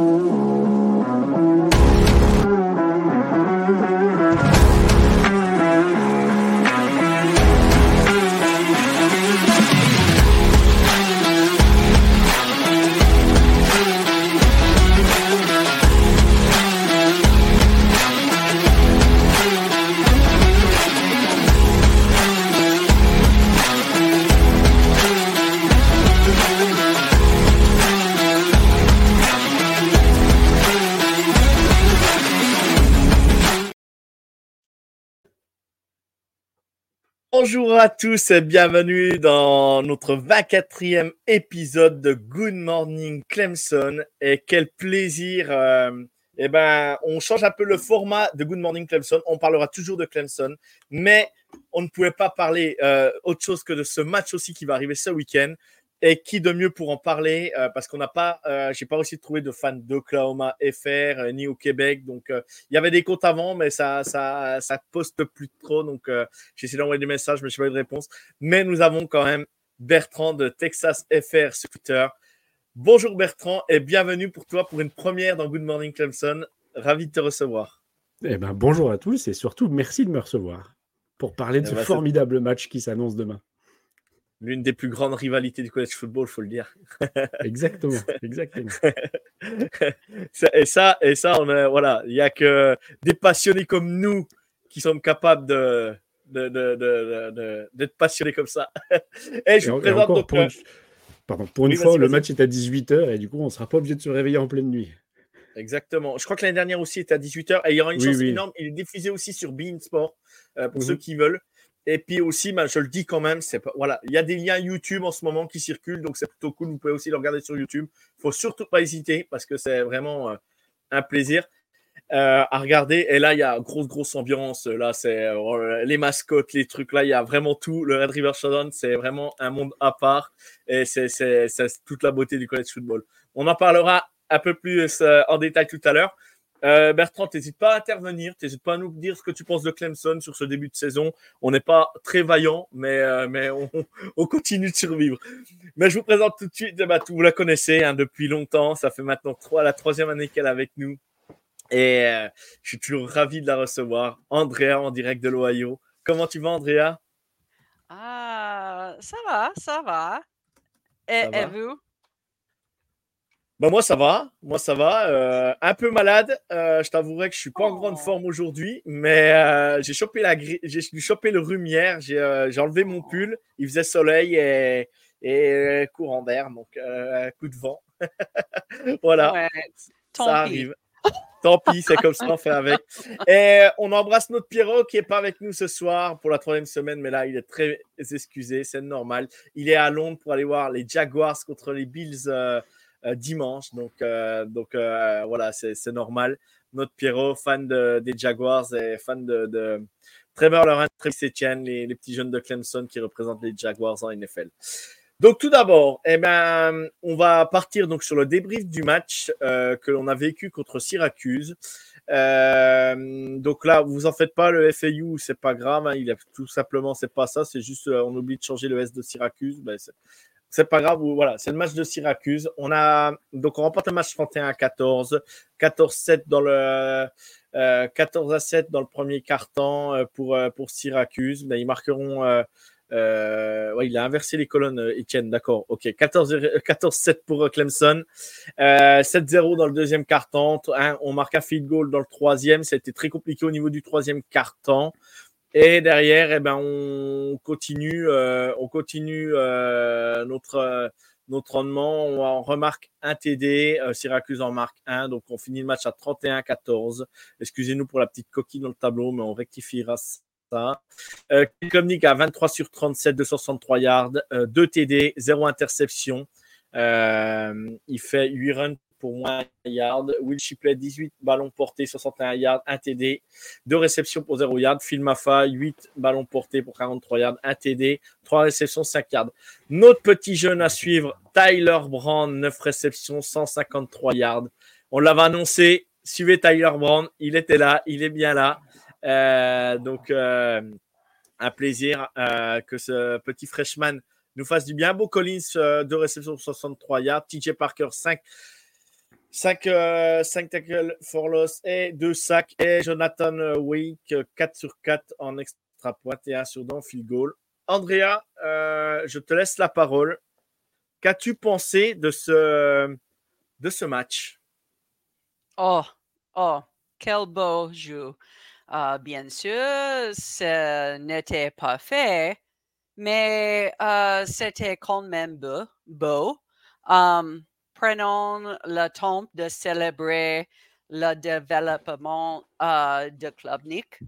Mm-hmm. Bonjour à tous et bienvenue dans notre 24e épisode de Good Morning Clemson. Et quel plaisir. Euh, eh ben, on change un peu le format de Good Morning Clemson. On parlera toujours de Clemson, mais on ne pouvait pas parler euh, autre chose que de ce match aussi qui va arriver ce week-end. Et qui de mieux pour en parler euh, Parce qu'on n'a pas, euh, j'ai pas réussi de trouver de fans d'Oklahoma FR euh, ni au Québec. Donc, il y avait des comptes avant, mais ça, ça, ça poste plus trop. Donc, j'ai essayé d'envoyer des messages, mais je n'ai pas eu de réponse. Mais nous avons quand même Bertrand de Texas FR sur Twitter. Bonjour Bertrand et bienvenue pour toi pour une première dans Good Morning Clemson. Ravi de te recevoir. Eh ben, bonjour à tous et surtout merci de me recevoir pour parler de Eh ce ben, formidable match qui s'annonce demain. L'une des plus grandes rivalités du college football, faut le dire. Exactement, exactement. Et ça, et ça, on a, voilà, il y a que des passionnés comme nous qui sommes capables de de- de- de- de- d'être passionnés comme ça. et je Et vous en- et présente encore, donc. pour euh, une, pardon, pour une Oui, fois, le match est à 18h et du coup, on ne sera pas obligé de se réveiller en pleine nuit. Exactement. Je crois que l'année dernière aussi était à 18h et il y aura une Oui, chance oui. énorme. Il est diffusé aussi sur Bein Sport euh, pour Mhm. ceux qui veulent. Et puis aussi, ben, je le dis quand même, voilà, il y a des liens YouTube en ce moment qui circulent, donc c'est plutôt cool. Vous pouvez aussi le regarder sur YouTube. Il faut surtout pas hésiter parce que c'est vraiment euh, un plaisir euh, à regarder. Et là, il y a grosse grosse ambiance. Là, c'est euh, les mascottes, les trucs. Là, il y a vraiment tout. Le Red River Showdown, c'est vraiment un monde à part et c'est toute la beauté du college football. On en parlera un peu plus en détail tout à l'heure. Euh, Bertrand, n'hésite pas à intervenir, n'hésite pas à nous dire ce que tu penses de Clemson sur ce début de saison. On n'est pas très vaillant, mais, euh, mais on, on continue de survivre. Mais je vous présente tout de suite, tout- vous la connaissez hein, depuis longtemps, ça fait maintenant trois, la troisième année qu'elle est avec nous. Et euh, je suis toujours ravi de la recevoir. Andrea en direct de l'Ohio. Comment tu vas, Andrea? Ah, ça va, ça va. Et, Ça et va. vous? Bah moi ça va, moi ça va. Euh, un peu malade, euh, je t'avouerai que je suis pas en grande Oh. forme aujourd'hui, mais euh, j'ai chopé la j'ai chopé le rhume hier. J'ai enlevé mon pull, il faisait soleil et, et courant d'air, donc coup de vent. voilà, Ouais, ça pis. arrive. Tant pis, c'est comme ça, on fait avec. Et on embrasse notre Pierrot qui est pas avec nous ce soir pour la troisième semaine, mais là, il est très excusé, c'est normal. Il est à Londres pour aller voir les Jaguars contre les Bills dimanche. Donc, euh, donc euh, voilà, c'est normal. Notre Pierrot, fan de- des Jaguars et fan de, de Trevor Lawrence, Travis les, petits jeunes de Clemson qui représentent les Jaguars en NFL. Donc tout d'abord, eh ben, on va partir donc sur le débrief du match euh, que l'on a vécu contre Syracuse. Euh, donc là, vous en faites pas, le FAU, c'est pas grave, hein, il a tout simplement, c'est pas ça, c'est juste, euh, on oublie de changer le S de Syracuse. Ben, c'est- pas grave, voilà, c'est le match de Syracuse. On a donc on remporte le match 31 à 14, 14-7 dans le euh, 14 à 7 dans le premier quart-temps euh, pour euh, pour Syracuse. Ils marqueront euh, euh, il a inversé les colonnes, euh, Etienne, d'accord. Ok, 14 14-7 pour euh, Clemson. Euh, 7-0 dans le deuxième quart-temps. Hein, on marque un field goal dans le troisième. C'était très compliqué au niveau du troisième quart-temps. Et derrière, eh ben, on continue, euh, on continue euh, notre, euh, notre rendement. On, remarque un TD. euh, Syracuse en marque un. Donc, on finit le match à 31-14. Excusez-nous pour la petite coquille dans le tableau, mais on rectifiera ça. Euh, à 23 sur 37, 263 yards, 2 TD, 0 interception. Euh, il fait 8 runs pour moins yards. Will Shipley, 18 ballons portés, 61 yards, 1 TD, 2 réceptions pour 0 yards. Phil Maffa, 8 ballons portés pour 43 yards, 1 TD, 3 réceptions, 5 yards. Notre petit jeune à suivre, Tyler Brand, 9 réceptions, 153 yards. On l'avait annoncé, suivez Tyler Brand, il était là, il est bien là. Euh, donc, euh, un plaisir euh, que ce petit freshman nous fasse du bien. Beau Collins, 2 réceptions pour 63 yards. TJ Parker, 5 5, euh, tackles for loss et 2 sacs. Et Jonathan Wake, 4 sur 4 en extra point et 1 sur don field goal. Andrea, euh, je te laisse la parole. Qu'as-tu pensé de ce, de ce match? Oh, oh, quel beau jeu. Uh, bien sûr, ce n'était pas fait, mais uh, c'était quand même beau. beau. Um, prenons le temps de célébrer le développement uh, de Klubnik.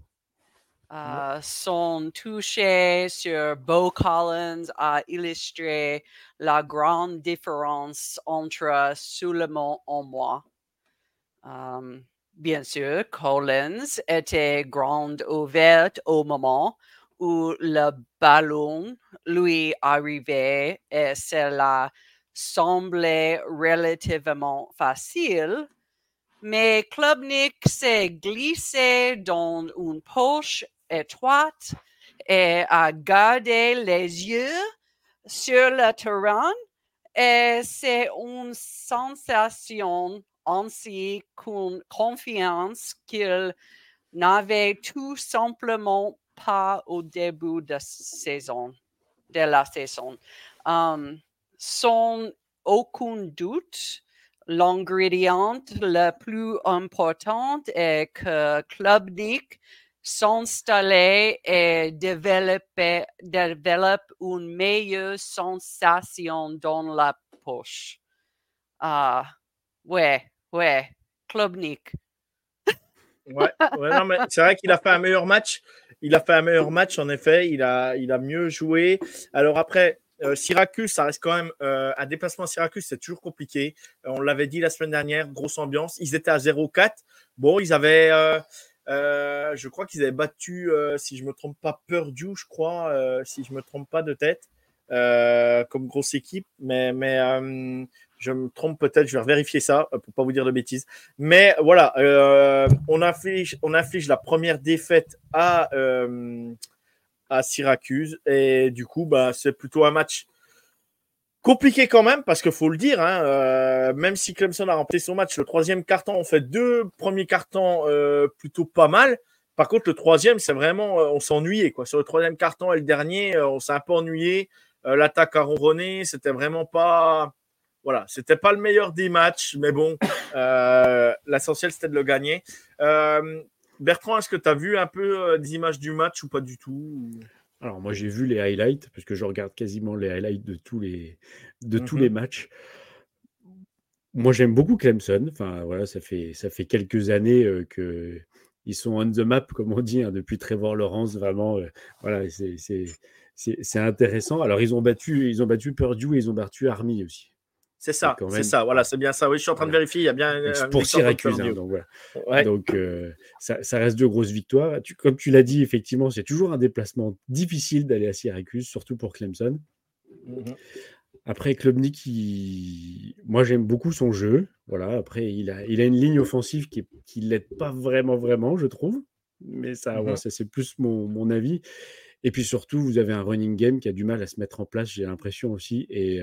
Uh, son touché sur Bo Collins a illustré la grande différence entre Suleiman et moi. Um, bien sûr, Collins était grande ouverte au moment où le ballon lui arrivait et cela semblait relativement facile, mais Klubnik s'est glissé dans une poche étroite et a gardé les yeux sur le terrain et c'est une sensation ainsi qu'une confiance qu'il n'avait tout simplement pas au début de la saison. Um, sans aucun doute, l'ingrédient le plus important est que Klubnik s'installe et développe, une meilleure sensation dans la poche. Ah, ouais, ouais, Klubnik. ouais, ouais non, mais c'est vrai qu'il a fait un meilleur match. Il a fait un meilleur match, en effet. Il a, il a mieux joué. Alors après, euh, Syracuse, ça reste quand même euh, un déplacement à Syracuse, c'est toujours compliqué. Euh, on l'avait dit la semaine dernière, grosse ambiance. Ils étaient à 0-4. Bon, ils avaient, je crois qu'ils avaient battu, si je me trompe pas, Purdue, je crois, si je me trompe pas de tête, comme grosse équipe. Mais, mais je me trompe peut-être, je vais vérifier ça pour pas vous dire de bêtises. Mais voilà, on affiche, on affiche la première défaite à à Syracuse. Et du coup, bah, c'est plutôt un match compliqué quand même, parce qu'il faut le dire, hein, euh, même si Clemson a remporté son match, le troisième carton, on fait deux premiers cartons euh, plutôt pas mal. Par contre, le troisième, c'est vraiment, euh, on s'ennuyait. Quoi. Sur le troisième carton et le dernier, on s'est un peu ennuyé. L'attaque a ronronné, c'était vraiment pas. Voilà, c'était pas le meilleur des matchs, mais bon, l'essentiel c'était de le gagner. Bertrand, est-ce que tu as vu un peu euh, des images du match ou pas du tout Alors moi j'ai vu les highlights parce que je regarde quasiment les highlights de tous les, de tous les mmh matchs. Moi j'aime beaucoup Clemson. Enfin voilà, ça fait, ça fait quelques années qu'ils que ils sont on the map comme on dit hein, depuis Trevor Lawrence. Vraiment, euh, voilà, c'est intéressant. Alors ils ont battu, ils ont battu Purdue et ils ont battu Army aussi. C'est ça, c'est ça, voilà, c'est bien ça. Oui, je suis en train de vérifier, il y a bien. pour Syracuse, hein, donc voilà. Donc euh, ça, reste deux grosses victoires. comme tu l'as dit, effectivement, c'est toujours un déplacement difficile d'aller à Syracuse, surtout pour Clemson. Mmh après, Klubnik, moi j'aime beaucoup son jeu. Voilà. Après, il a, il a une ligne offensive qui ne l'aide pas vraiment, vraiment, je trouve. Mais ça, mmh ça c'est plus mon, mon avis. Et puis surtout, vous avez un running game qui a du mal à se mettre en place, j'ai l'impression aussi. Et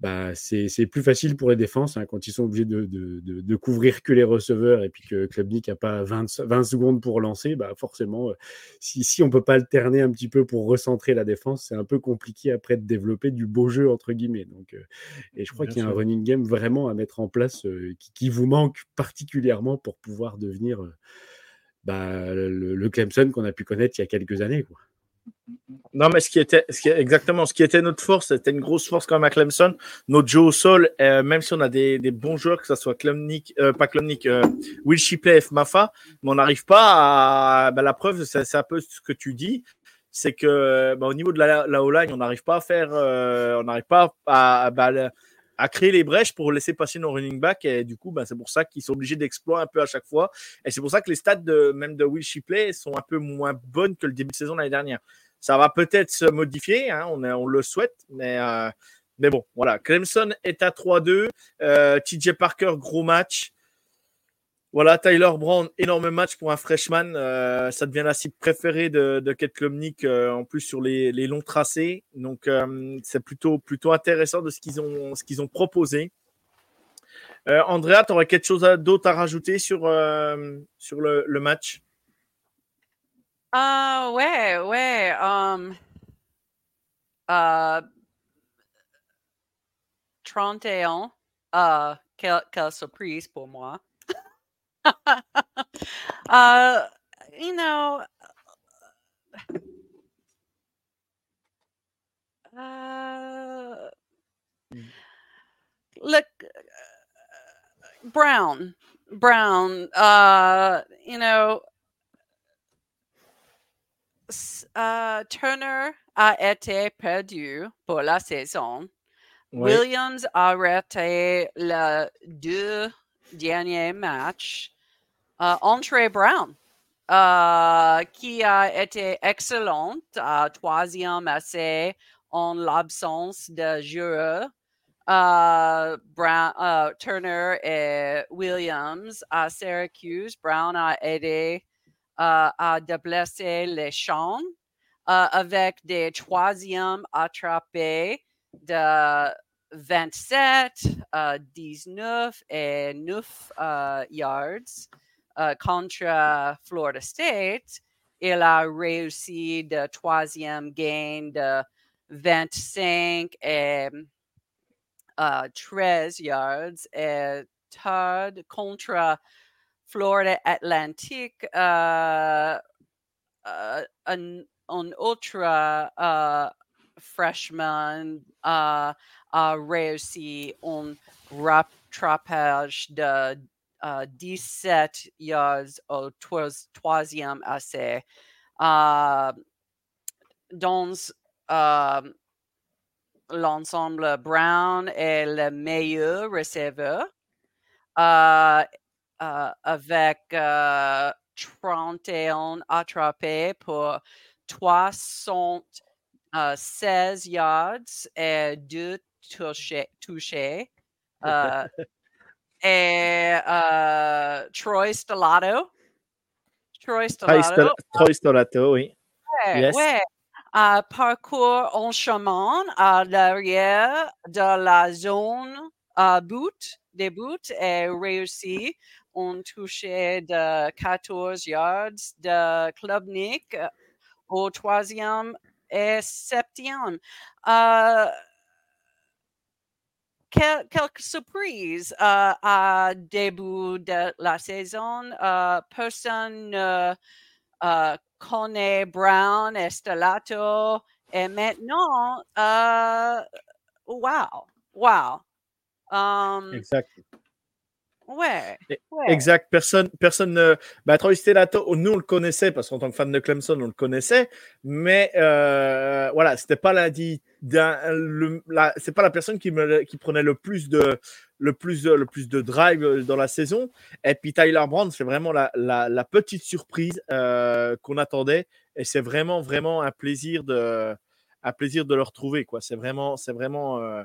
bah, c'est plus facile pour les défenses hein, quand ils sont obligés de, de, de, couvrir que les receveurs et puis que Klubnik n'a pas 20, 20, secondes pour lancer. Bah, forcément, si, si on ne peut pas alterner un petit peu pour recentrer la défense, c'est un peu compliqué après de développer du beau jeu, entre guillemets. Donc, et je crois qu'il y a un running game vraiment à mettre en place qui, qui, vous manque particulièrement pour pouvoir devenir bah, le, le Clemson qu'on a pu connaître il y a quelques années. Quoi. Non, mais ce qui était, exactement, ce qui était notre force, c'était une grosse force quand même à Clemson. Notre jeu au sol, euh, même si on a des, bons joueurs, que ce soit Clemnick, euh, pas Clemnick, euh, Will Shipley. Mafa, mais on n'arrive pas à. Ben, la preuve, c'est un peu ce que tu dis, c'est que ben, au niveau de la, la O-line, on n'arrive pas à faire, on n'arrive pas à, à, ben, à créer les brèches pour laisser passer nos running backs. Et du coup, ben, c'est pour ça qu'ils sont obligés d'exploiter un peu à chaque fois. Et c'est pour ça que les stats de, même de Will Shipley sont un peu moins bonnes que le début de saison l'année dernière. Ça va peut-être se modifier, hein, on, on, le souhaite, mais, euh, mais bon, voilà. Clemson est à 3-2. Euh, TJ Parker, gros match. Voilà, Tyler Brown, énorme match pour un freshman. Euh, ça devient la cible préférée de, de Kate Klumnik, euh, en plus sur les, les longs tracés. Donc, euh, c'est plutôt, plutôt intéressant de ce qu'ils ont, ce qu'ils ont proposé. Andrea, tu aurais quelque chose d'autre à rajouter sur, sur le, le match? Ah ouais, ouais. Um, uh, 31. Uh, quelle, quelle surprise pour moi. uh, you know, uh, look, Brown, Brown, uh, you know, uh, Turner a été perdu pour la saison. Oui. Williams a raté les deux derniers matchs. Uh, Andre Brown, uh, qui a été excellente à troisième essai en l'absence de joueurs. Uh, Brown, uh, Turner et Williams à Syracuse. Brown a aidé euh, à déplacer les champs euh, avec des troisièmes attrapés de 27, 19 euh, et 9 yards contre Florida State. Il a réussi de troisième gain de 25 et 13 yards et third contre Florida Atlantic, uh, uh, un, un, autre uh, freshman uh, a réussi un rattrapage de 17 yards au troisième essai. Uh, dans uh, l'ensemble, Brown est le meilleur receveur. Uh, euh, avec euh, 31 attrapés pour 316 yards et 2 touchés. Euh, et euh, Troy Stellato. Troy Stellato. Troy Stellato, oui. Ouais, yes. ouais. Uh, parcours en chemin à l'arrière de la zone uh, boot, des boots et réussi ont touché de 14 yards de Klubnik euh, au troisième et septième. Euh, quelques surprises euh, à début de la saison. Euh, personne ne euh, connaît Brown et Stellato. Et maintenant, wow, wow. Um. Ouais, Exact. Personne, personne ne. Bah, Troy Stellato, nous, on le connaissait parce qu'en tant que fan de Clemson, on le connaissait. Mais euh, voilà, c'était pas la, c'est pas la personne qui, me, qui prenait le plus de le plus de, le plus de drive euh, dans la saison. Et puis Tyler Brand, c'est vraiment la, la, la, petite surprise euh, qu'on attendait. Et c'est vraiment, vraiment un plaisir de, un plaisir de le retrouver. C'est vraiment, c'est vraiment euh,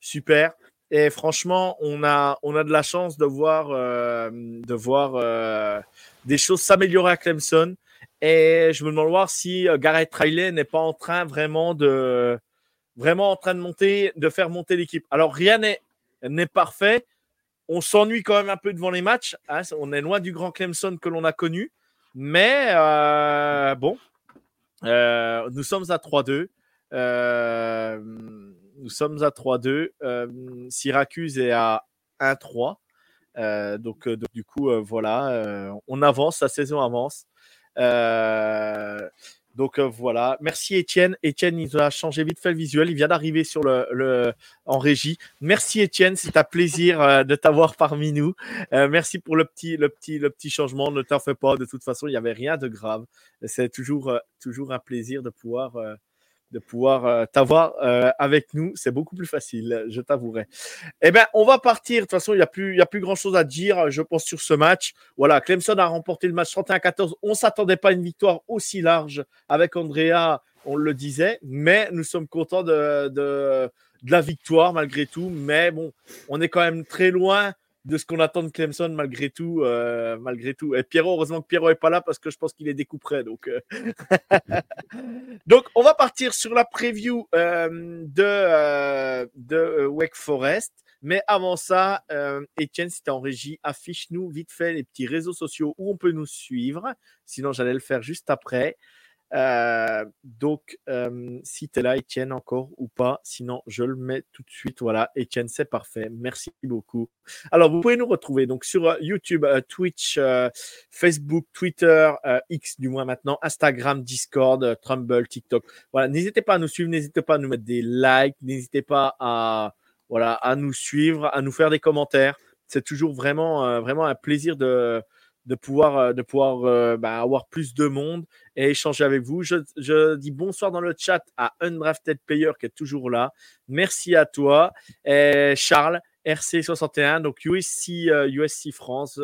super. Et franchement, on a, de la chance de voir, euh, euh, des choses s'améliorer à Clemson. Et je me demande voir si euh, Garrett Riley n'est pas en train vraiment de, en train de monter, de faire monter l'équipe. Alors rien n'est, parfait. On s'ennuie quand même un peu devant les matchs. Hein. On est loin du grand Clemson que l'on a connu. Mais bon, nous sommes à 3-2. Euh, nous sommes à 3-2. Euh, Syracuse est à 1-3. Euh, donc, euh, donc, du coup, voilà, on avance, la saison avance. Donc voilà, merci Étienne. Étienne, il a changé vite fait le visuel. Il vient d'arriver sur le, en régie. Merci Étienne, c'est un plaisir de t'avoir parmi nous. Merci pour le petit, le petit, le petit changement. Ne t'en fais pas. De toute façon, il n'y avait rien de grave. C'est toujours un plaisir de pouvoir de pouvoir euh, t'avoir euh, avec nous. C'est beaucoup plus facile, je t'avouerai. Eh bien, on va partir. De toute façon, il n'y a, plus, a plus grand-chose à dire, je pense, sur ce match. Voilà, Clemson a remporté le match 31-14. On ne s'attendait pas à une victoire aussi large avec Andrea, on le disait, mais nous sommes contents de, de la victoire malgré tout. Mais bon, on est quand même très loin de ce qu'on attend de Clemson malgré tout. Euh, malgré tout. Et Pierrot, heureusement que Pierrot n'est pas là parce que je pense qu'il est découperé. Donc, euh. donc, on va partir sur la preview euh, de, de Wake Forest. Mais avant ça, Etienne, si tu en régie, affiche-nous vite fait les petits réseaux sociaux où on peut nous suivre. Sinon, j'allais le faire juste après. Euh, donc, euh, si tu es là, Etienne, encore ou pas, sinon je le mets tout de suite. Voilà, Etienne, c'est parfait. Merci beaucoup. Alors, vous pouvez nous retrouver donc sur euh, YouTube, Twitch, Facebook, Twitter, X du moins maintenant, Instagram, Discord, Trumble, TikTok. Voilà, n'hésitez pas à nous suivre, n'hésitez pas à nous mettre des likes, n'hésitez pas à, voilà, à nous suivre, à nous faire des commentaires. C'est toujours vraiment, vraiment un plaisir de de pouvoir, euh, de pouvoir euh, bah, avoir plus de monde et échanger avec vous. Je, dis bonsoir dans le chat à Undrafted Player qui est toujours là. Merci à toi. Charles, RC61, donc USC, USC euh, France,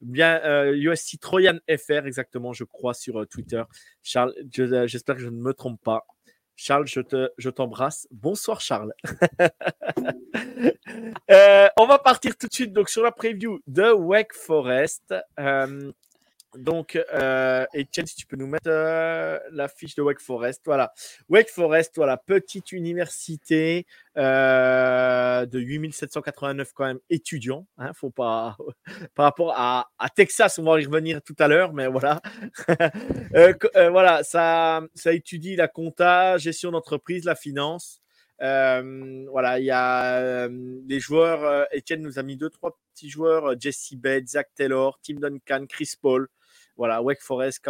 bien USC Troyan FR exactement, je crois, sur Twitter. Charles, j'espère que je ne me trompe pas. Charles, je, te, je t'embrasse. Bonsoir Charles. Euh, on va partir tout de suite donc sur la preview de Wake Forest. Euh, donc, euh, Etienne, si tu peux nous mettre euh, la fiche de Wake Forest. Voilà. Wake Forest, voilà, petite université euh, de 8789 quand même étudiants. Hein, faut pas, par rapport à, Texas, on va y revenir tout à l'heure, mais voilà. voilà, ça, ça étudie la compta, gestion d'entreprise, la finance. voilà, il y a des joueurs. Etienne nous a mis deux, trois petits joueurs Jesse Bates, Zach Taylor, Tim Duncan, Chris Paul. Voilà, Wake Forest,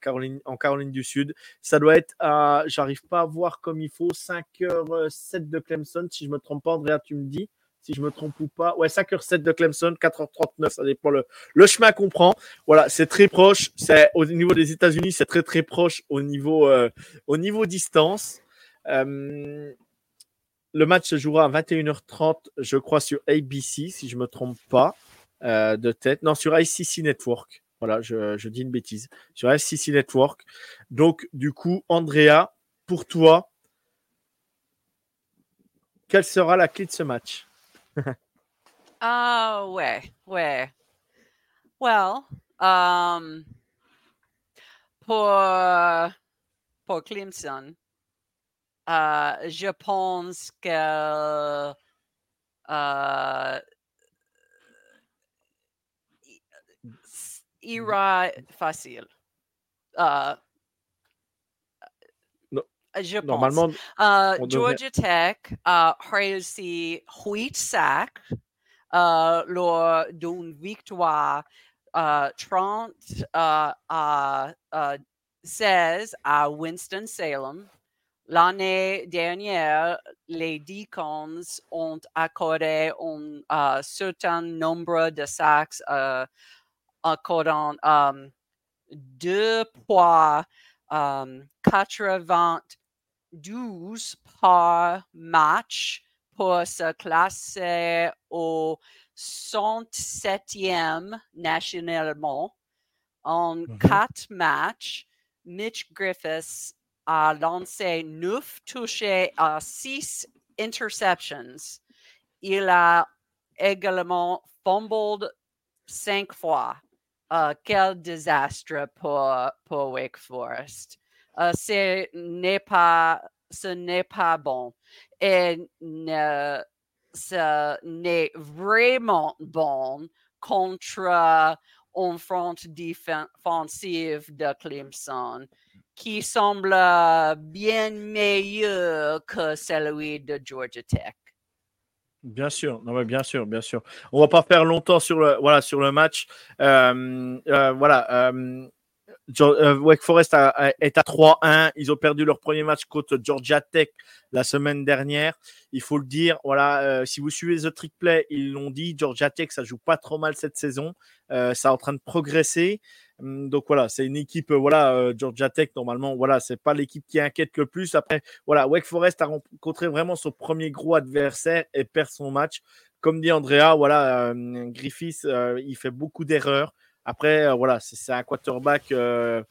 Caroline, en Caroline du Sud. Ça doit être à, j'arrive pas à voir comme il faut, 5h07 de Clemson, si je me trompe pas, Andrea, tu me dis si je me trompe ou pas. Ouais, 5h07 de Clemson, 4h39, ça dépend le, le chemin qu'on prend. Voilà, c'est très proche. C'est au niveau des États-Unis, c'est très très proche au niveau, euh, au niveau distance. Euh, le match se jouera à 21h30, je crois, sur ABC, si je me trompe pas, euh, de tête. Non, sur ICC Network. Voilà, je, dis une bêtise. Sur FCC Network. Donc, du coup, Andrea, pour toi, quelle sera la clé de ce match? Ah, ouais, ouais. Well, um, pour, pour Clemson, uh, je pense que uh, ira facile. Uh, no, je normalement, uh, Georgia Tech a réussi 8 sacs uh, lors d'une victoire uh, 30 uh, à 16 à Winston-Salem. L'année dernière, les Deacons ont accordé un certain nombre de sacs accordant um, deux poids um, 92 par match pour se classer au 107e nationalement. En mm-hmm. quatre matchs, Mitch Griffiths a lancé neuf touchés à six interceptions. Il a également fumbled cinq fois. Uh, quel désastre pour, pour Wake Forest. Uh, ce n'est pas, ce n'est pas bon. Et ce n'est vraiment bon contre un front défensif de Clemson qui semble bien meilleur que celui de Georgia Tech. Bien sûr, non, mais bien sûr, bien sûr. On va pas faire longtemps sur le, voilà, sur le match. Euh, euh. Euh, Wake Forest est à 3-1. Ils ont perdu leur premier match contre Georgia Tech la semaine dernière. Il faut le dire. Voilà, si vous suivez The Trick Play, ils l'ont dit. Georgia Tech, ça joue pas trop mal cette saison. ça est en train de progresser. Hum, donc voilà, c'est une équipe, voilà, Georgia Tech, normalement, voilà, c'est pas l'équipe qui inquiète le plus. Après, voilà, Wake Forest a rencontré vraiment son premier gros adversaire et perd son match. Comme dit Andrea, voilà, Griffiths, il fait beaucoup d'erreurs. Après, euh, voilà, c'est un quarterback. Euh,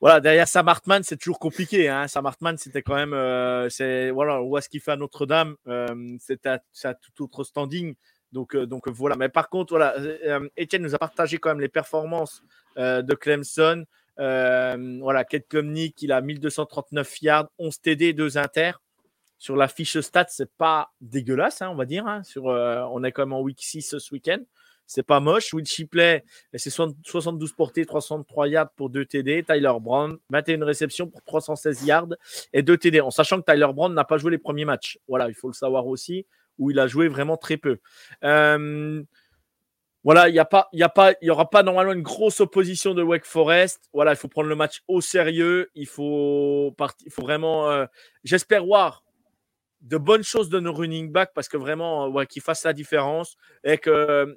voilà, derrière Sam Hartman, c'est toujours compliqué. Hein. Sam Hartman, c'était quand même. Euh, c'est voilà, on voit ce qu'il fait à Notre-Dame. c'est à, tout autre standing. Donc, donc voilà. Mais par contre, voilà, Etienne nous a partagé quand même les performances de Clemson. voilà, Kate Klumnik, il a 1239 yards, 11 TD, 2 inter. Sur la fiche stats, c'est pas dégueulasse, hein, on va dire. Hein. Sur, on est quand même en week 6 ce week-end. C'est pas moche. Will Shipley, c'est 72 portées, 303 yards pour 2 TD. Tyler Brown, 21 réceptions pour 316 yards et 2 TD. En sachant que Tyler Brown n'a pas joué les premiers matchs. Voilà, il faut le savoir aussi, où il a joué vraiment très peu. Euh, voilà, il n'y a pas, il a pas, y aura pas normalement une grosse opposition de Wake Forest. Voilà, il faut prendre le match au sérieux. Il faut, il faut vraiment, euh, j'espère voir de bonnes choses de nos running backs parce que vraiment, ouais, qu'ils fassent la différence et que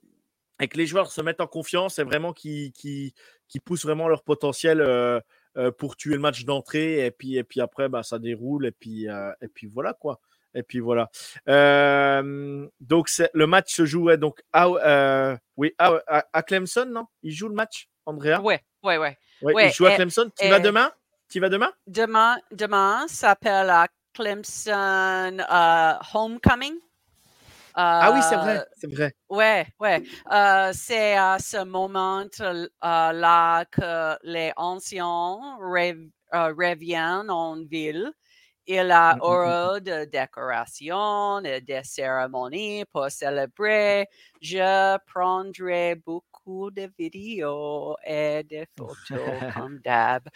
et que les joueurs se mettent en confiance et vraiment qui, qui, qui poussent vraiment leur potentiel euh, euh, pour tuer le match d'entrée. Et puis, et puis après, bah, ça déroule. Et puis, euh, et puis voilà quoi. Et puis voilà. donc le match se jouait donc à, oui, à, Clemson, non? Il joue le match, Andrea? Ouais, ouais, ouais. il joue à Clemson. Tu vas demain? Tu vas demain? Demain, demain s'appelle Clemson Homecoming ah oui, c'est vrai, c'est vrai. Ouais, ouais. c'est à ce moment-là que les anciens reviennent en ville. Il a mmh, mmh, mmh, heureux de décorations et de cérémonies pour célébrer. Je prendrai beaucoup de vidéos et de photos comme d'hab.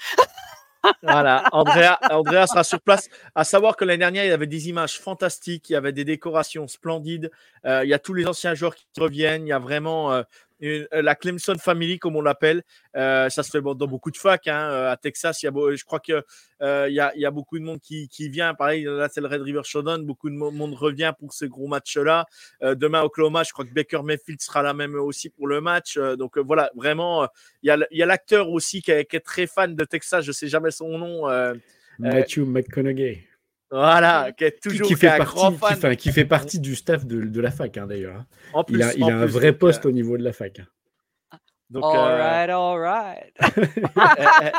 voilà, Andrea, Andrea sera sur place. À savoir que l'année dernière, il y avait des images fantastiques, il y avait des décorations splendides. Euh, il y a tous les anciens joueurs qui reviennent. Il y a vraiment euh, euh, la Clemson Family, comme on l'appelle. Euh, ça se fait dans beaucoup de facs. Hein, euh, à Texas, il y a, je crois qu'il il, y a, il y a beaucoup de monde qui, qui vient. Pareil, là, c'est le Red River Showdown. Beaucoup de monde revient pour ce gros match-là. demain, Oklahoma, je crois que Baker Mayfield sera là même aussi pour le match. donc voilà, vraiment, il y a, l'acteur aussi qui est, qui est, très fan de Texas. Je sais jamais son nom. Matthew McConaughey. Voilà, qui est toujours qui, fait, partie, Qui, fait, partie du staff de, de la fac, hein, d'ailleurs. Hein. Il a, il a un vrai poste euh, au niveau de la fac. Hein. Donc, all euh... right, all right.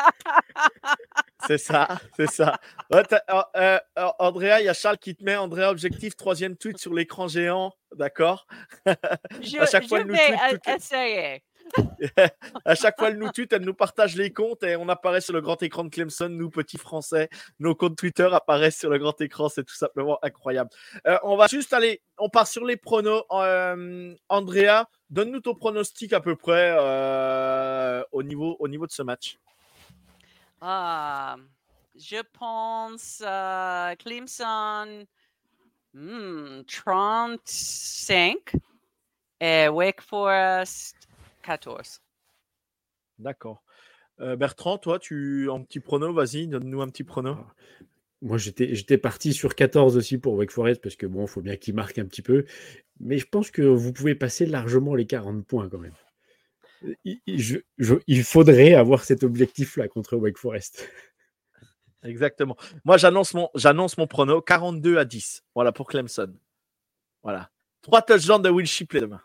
c'est ça, c'est ça. Euh, Andrea, il y a Charles qui te met, Andrea, objectif, troisième tweet sur l'écran géant, d'accord? À chaque fois, je vais essayer. à chaque fois, elle nous tue, elle nous partage les comptes et on apparaît sur le grand écran de Clemson, nous petits Français. Nos comptes Twitter apparaissent sur le grand écran, c'est tout simplement incroyable. Euh, on va juste aller, on part sur les pronos. Euh, Andrea, donne-nous ton pronostic à peu près euh, au, niveau, au niveau de ce match. Ah, je pense Clemson 35 hmm, et Wake Forest 14. D'accord. Euh, Bertrand, toi, tu en petit prono, vas-y, donne-nous un petit prono. Ah, moi, j'étais parti sur 14 aussi pour Wake Forest parce que bon, il faut bien qu'il marque un petit peu. Mais je pense que vous pouvez passer largement les 40 points quand même. il faudrait avoir cet objectif-là contre Wake Forest. Exactement. Moi, j'annonce mon, j'annonce mon prono 42 à 10. Voilà pour Clemson. Voilà. Trois touchdowns de Will Shipley demain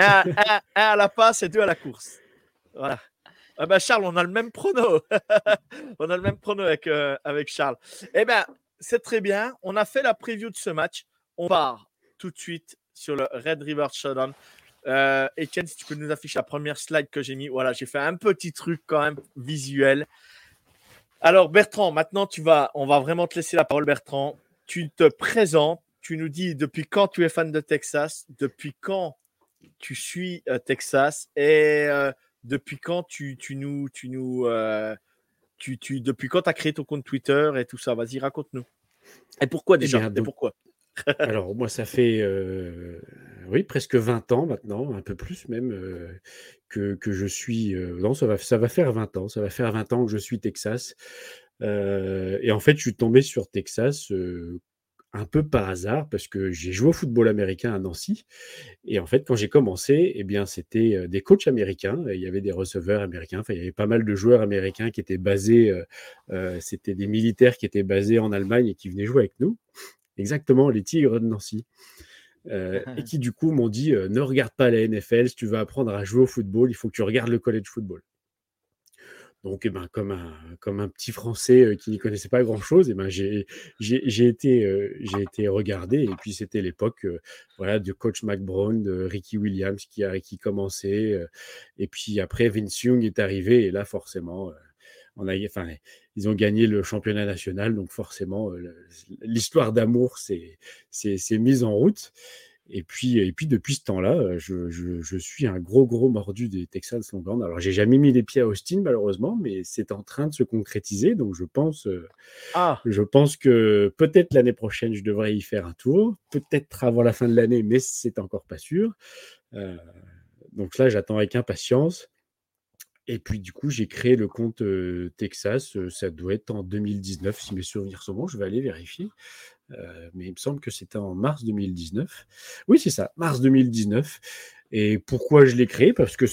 un, à la passe et deux à la course. Voilà. Ben Charles, on a le même prono. on a le même prono avec, euh, avec Charles. Eh bien, c'est très bien. On a fait la preview de ce match. On part tout de suite sur le Red River Showdown. Euh, Etienne, si tu peux nous afficher la première slide que j'ai mis. Voilà, j'ai fait un petit truc quand même visuel. Alors Bertrand, maintenant tu vas, on va vraiment te laisser la parole Bertrand. Tu te présentes, tu nous dis depuis quand tu es fan de Texas, depuis quand tu suis Texas et depuis quand tu, tu nous, tu nous, tu, tu, depuis quand tu as créé ton compte Twitter et tout ça? Vas-y, raconte-nous. Et pourquoi eh déjà? Et pourquoi? Alors, moi, ça fait oui, presque 20 ans maintenant, un peu plus même, que, que, je suis. non, ça va, ça va faire 20 ans. Ça va faire 20 ans que je suis Texas. et en fait, je suis tombé sur Texas un peu par hasard parce que j'ai joué au football américain à Nancy. Et en fait, quand j'ai commencé, eh bien, c'était des coachs américains. Il y avait des receveurs américains. Enfin, il y avait pas mal de joueurs américains qui étaient basés. c'était des militaires qui étaient basés en Allemagne et qui venaient jouer avec nous. Exactement, les Tigres de Nancy. et qui du coup m'ont dit ne regarde pas la NFL, si tu veux apprendre à jouer au football, il faut que tu regardes le college football. Donc, eh ben, comme, un, comme un petit Français qui n'y connaissait pas grand-chose, eh ben, j'ai, été, j'ai été regardé. Et puis, c'était l'époque voilà, de coach McBrown, de Ricky Williams qui, a, qui commençait. et puis après, Vince Young est arrivé. Et là, forcément, on a, enfin, ils ont gagné le championnat national. Donc, forcément, l'histoire d'amour s'est mise en route. Et puis, et puis depuis ce temps-là, je, je, suis un gros, gros mordu des Texans Longhorns. Alors, j'ai jamais mis les pieds à Austin, malheureusement, mais c'est en train de se concrétiser. Donc, je pense, ah. je pense que peut-être l'année prochaine, je devrais y faire un tour. Peut-être avant la fin de l'année, mais c'est encore pas sûr. Euh, donc là, j'attends avec impatience. Et puis, du coup, j'ai créé le compte Texas. Ça doit être en 2019, si mes souvenirs sont bons. Je vais aller vérifier. Euh, mais il me semble que c'était en mars 2019. Oui, c'est ça, mars 2019. Et pourquoi je l'ai créé? Parce que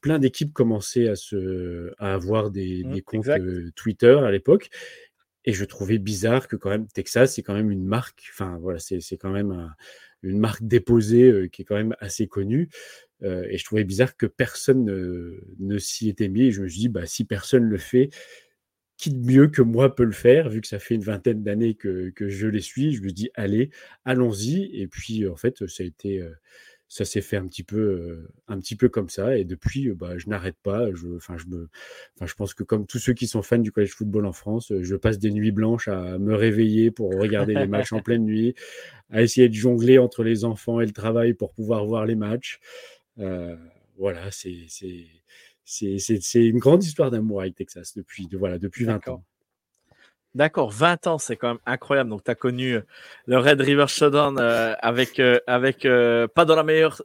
plein d'équipes commençaient à, se, à avoir des, mmh, comptes euh, Twitter à l'époque. Et je trouvais bizarre que quand même Texas, c'est quand même une marque, enfin voilà, c'est quand même une marque déposée euh, qui est quand même assez connue. et je trouvais bizarre que personne ne, ne s'y était mis. Et je me suis dit, bah, si personne le fait, qui de mieux que moi peut le faire, vu que ça fait une vingtaine d'années que, je les suis. Je me dis, allez, allons-y. Et puis, en fait, ça a été, euh, ça s'est fait un petit peu, euh, un petit peu comme ça. Et depuis, euh, bah, je n'arrête pas. Je, enfin, je me, enfin, je pense que comme tous ceux qui sont fans du collège football en France, je passe des nuits blanches à me réveiller pour regarder les matchs en pleine nuit, à essayer de jongler entre les enfants et le travail pour pouvoir voir les matchs. voilà, c'est, c'est une grande histoire d'amour avec Texas depuis, de, voilà, depuis 20 ans. D'accord, 20 ans, c'est quand même incroyable. Donc, tu as connu euh, le Red River Showdown euh, avec, euh, avec pas dans la meilleure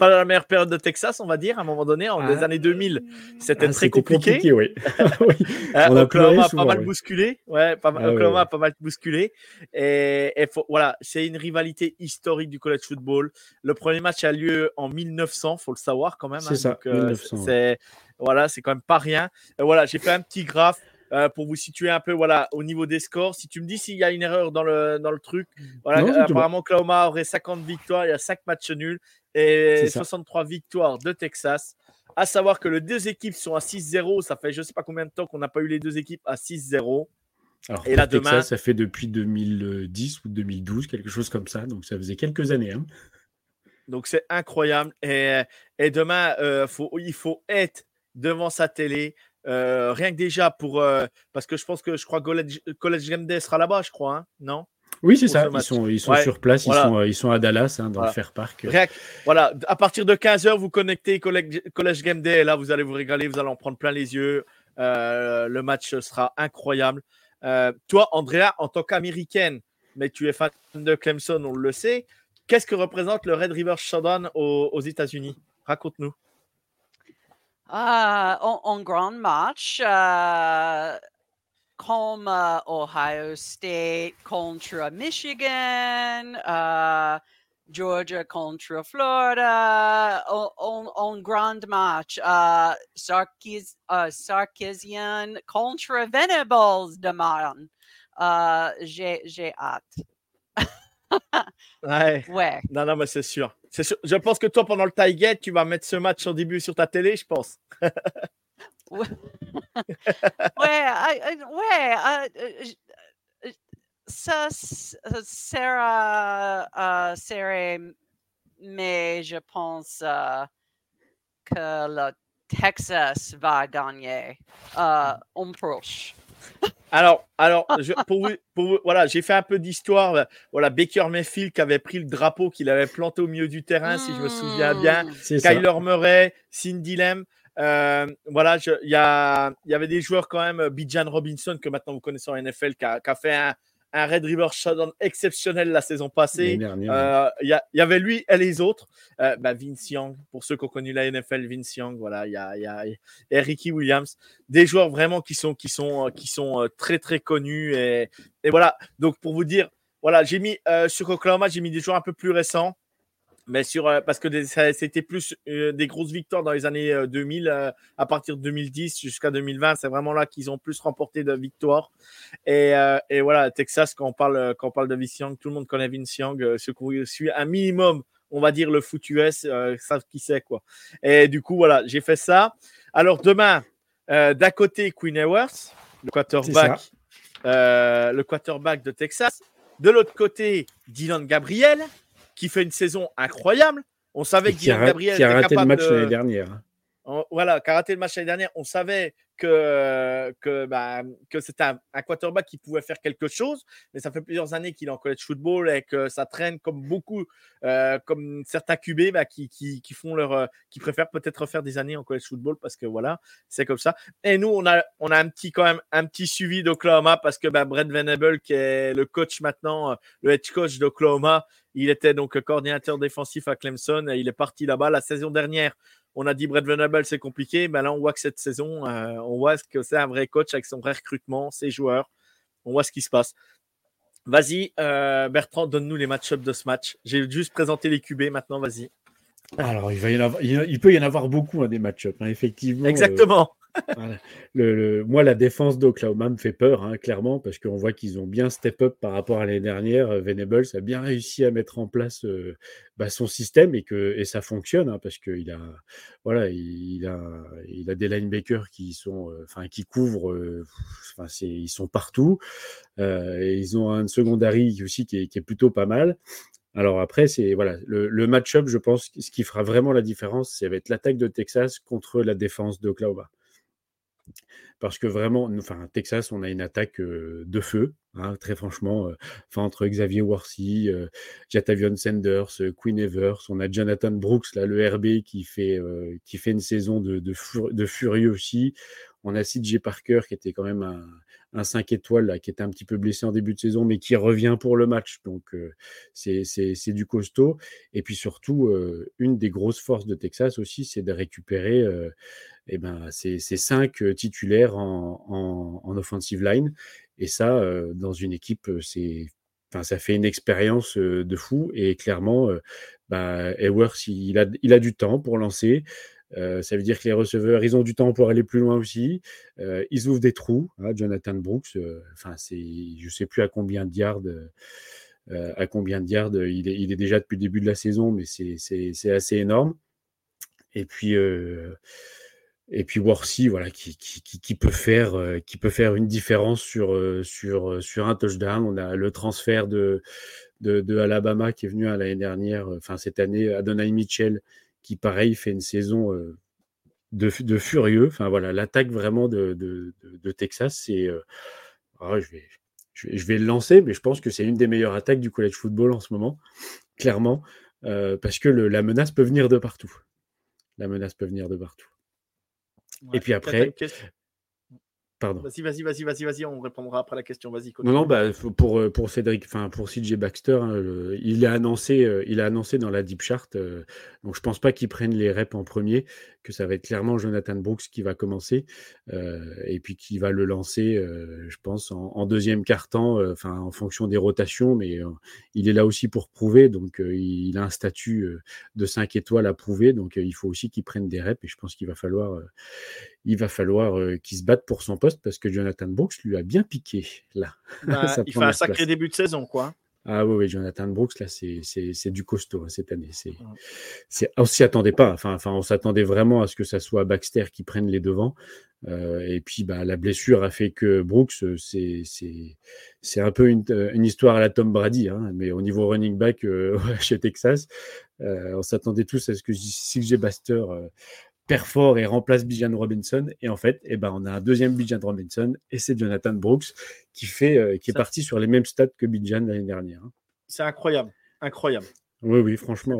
pas la meilleure période de Texas, on va dire, à un moment donné, en les ah. années 2000, c'était ah, très compliqué. oui. on a Oklahoma a pas mal bousculé. Ouais, pas, ah Oklahoma a pas mal bousculé. Et, voilà, c'est une rivalité historique du college football. Le premier match a lieu en 1900, faut le savoir quand même. C'est hein. ça. Euh, c'est voilà, c'est quand même pas rien. voilà, j'ai fait un petit graphe. Euh, pour vous situer un peu voilà, au niveau des scores. Si tu me dis s'il y a une erreur dans le, dans le truc, voilà, apparemment Oklahoma aurait 50 victoires, il y a 5 matchs nuls et 63 victoires de Texas. À savoir que les deux équipes sont à 6-0. Ça fait je ne sais pas combien de temps qu'on n'a pas eu les deux équipes à 6-0. Alors, et là, Texas, ça fait depuis 2010 ou 2012, quelque chose comme ça. Donc, ça faisait quelques années. Hein. Donc, c'est incroyable. Et, et demain, euh, faut, il faut être devant sa télé. Euh, rien que déjà pour. Euh, parce que je pense que je crois que College, College Game Day sera là-bas, je crois. Hein, non? Oui, c'est ça. Ils sont, ils sont sur place, ils, sont, ils sont à Dallas, hein, dans le Fair Park. Voilà, à partir de 15h, vous connectez College, Game Day, et là, vous allez vous régaler, vous allez en prendre plein les yeux. Euh, le match sera incroyable. Euh, toi, Andrea, en tant qu'américaine, mais tu es fan de Clemson, on le sait, qu'est-ce que représente le Red River Showdown aux, États-Unis? Raconte-nous. Ah, en, grand match, euh, comme uh, Ohio State contre Michigan, uh, Georgia contre Florida, un grand match. Uh, Sarkis, uh, Sarkisian contre Venables demain. Uh, J'ai hâte. ouais. ouais. Non, non, mais c'est sûr. sûr. Je pense que toi, pendant le tie tu vas mettre ce match en début sur ta télé, je pense. ouais, ouais, ça sera, euh, serait, mais je pense euh, que le Texas va gagner euh, en proche. Alors, alors pour, vous, pour voilà, j'ai fait un peu d'histoire. Voilà, Baker Mayfield qui avait pris le drapeau qu'il avait planté au milieu du terrain, si je me souviens bien. Kyler Murray, Cindy Lamb. Euh, voilà, il y, y, avait des joueurs quand même, Bijan Robinson, que maintenant vous connaissez en NFL, qui a, fait un Red River Showdown exceptionnel la saison passée. Il y, avait lui et les autres. Bah, Vince Young, pour ceux qui ont connu la NFL, Vince Young, voilà, il y a, y a Ricky Williams, des joueurs vraiment qui sont, qui sont, qui sont très très connus. Et, et voilà, donc pour vous dire, voilà, j'ai mis sur Oklahoma, j'ai mis des joueurs un peu plus récents mais sur, euh, parce que c'était plus euh, des grosses victoires dans les années 2000, euh, à partir de 2010 jusqu'à 2020, c'est vraiment là qu'ils ont plus remporté de victoires. Et, et, voilà, Texas, quand on parle, quand on parle de Vince Young, tout le monde connaît Vince Young, ceux qui suivent un minimum, on va dire le foot US, savent qui c'est quoi. Et du coup, voilà, j'ai fait ça. Alors demain, d'un côté, Queen Ewers, le quarterback, le quarterback de Texas. De l'autre côté, Dylan Gabriel, qui fait une saison incroyable. On savait qu'il Gabriel qui a raté le match l'année dernière. Voilà, qui a raté le match l'année dernière. On savait que, que, bah, que c'était un, quarterback qui pouvait faire quelque chose, mais ça fait plusieurs années qu'il est en college football et que ça traîne comme beaucoup, euh, comme certains QB bah, qui, qui, qui, font leur, qui préfèrent peut-être faire des années en college football parce que voilà, c'est comme ça. Et nous, on a, on a un petit, quand même, un petit suivi d'Oklahoma parce que bah, Brett Venable, qui est le coach maintenant, euh, le head coach d'Oklahoma, il était donc coordinateur défensif à Clemson et il est parti là-bas la saison dernière on a dit Brett Venable, c'est compliqué. Mais là, on voit que cette saison, euh, on voit que c'est un vrai coach avec son vrai recrutement, ses joueurs. On voit ce qui se passe. Vas-y, euh, Bertrand, donne-nous les match-ups de ce match. J'ai juste présenté les QB, maintenant, vas-y. Alors, il, va y en avoir, il peut y en avoir beaucoup, hein, des match-ups, hein, effectivement. Exactement moi, la défense d'Oklahoma me fait peur, hein, clairement, parce qu'on voit qu'ils ont bien step up par rapport à l'année dernière. Euh, Venables a bien réussi à mettre en place euh, bah, son système et que et ça fonctionne, hein, parce qu'il a, voilà, il, a, il a des linebackers qui sont, euh, enfin, qui couvrent, enfin, ils sont partout. ils ont un secondary aussi qui est, plutôt pas mal. Alors après, c'est voilà le, le match-up, je pense, ce qui fera vraiment la différence, c'est va être l'attaque de Texas contre la défense d'Oklahoma. Parce que vraiment, enfin, Texas, on a une attaque de feu, hein, très franchement. entre Xavier Worthy, Jatavion Sanders, Queen Evers, on a Jonathan Brooks, là, le RB, qui fait, qui fait une saison de, de, furieux aussi. On a CJ Parker, qui était quand même un, un 5 étoiles, là, qui était un petit peu blessé en début de saison, mais qui revient pour le match. Donc, c'est du costaud. Et puis surtout, une des grosses forces de Texas aussi, c'est de récupérer eh ben, ces, cinq titulaires en, offensive line. Et ça, dans une équipe, c'est, enfin, ça fait une expérience de fou. Et clairement, bah, il a, il a du temps pour lancer. ça veut dire que les receveurs, ils ont du temps pour aller plus loin aussi. ils ouvrent des trous. Hein, Jonathan Brooks, enfin, c'est, je ne sais plus à combien de yards, à combien de yards il est, il est, déjà depuis le début de la saison, mais c'est, assez énorme. Et puis, et puis Worthy, voilà, qui, peut faire, euh, qui peut faire une différence sur, euh, sur, euh, sur un touchdown. On a le transfert de, de, Alabama qui est venu l'année dernière, enfin cette année, Adonai Mitchell, qui pareil fait une saison de, de furieux. Enfin voilà, l'attaque vraiment de, de, Texas, c'est. Ah, je, vais, je, vais, le lancer, mais je pense que c'est une des meilleures attaques du college football en ce moment, clairement, parce que la menace peut venir de partout. La menace peut venir de partout et puis après, Pardon. Vas-y, vas-y, vas-y, vas-y, vas-y, on répondra après la question. Vas-y. Non, non, bah, pour, euh, pour Cédric, enfin pour CJ Baxter, hein, il a annoncé, euh, il a annoncé dans la deep chart. Euh, donc je pense pas qu'il prenne les reps en premier, que ça va être clairement Jonathan Brooks qui va commencer et puis qui va le lancer, je pense en, deuxième quart-temps, enfin en fonction des rotations, mais il est là aussi pour prouver. Donc il a un statut de 5 étoiles à prouver, donc il faut aussi qu'il prenne des reps et je pense qu'il va falloir, il va falloir qu'il se batte pour son poste parce que Jonathan Brooks lui a bien piqué là. Bah, il fait un sacré début de saison, quoi. Ah oui, oui, Jonathan Brooks, là, c'est du costaud hein, cette année. C'est, on s'y attendait pas. Enfin, enfin on s'attendait vraiment à ce que ça soit Baxter qui prenne les devants. Euh, et puis, bah, la blessure a fait que Brooks, c'est un peu une, une, histoire à la Tom Brady. Hein, mais au niveau running back euh, chez Texas, euh, on s'attendait tous à ce que CJ Baxter fort et remplace Bijan Robinson. Et en fait, eh ben, on a un deuxième Bijan Robinson et c'est Jonathan Brooks qui, fait, euh, qui est parti sur les mêmes stats que Bijan l'année dernière. Hein. C'est incroyable, incroyable. Oui, oui, franchement.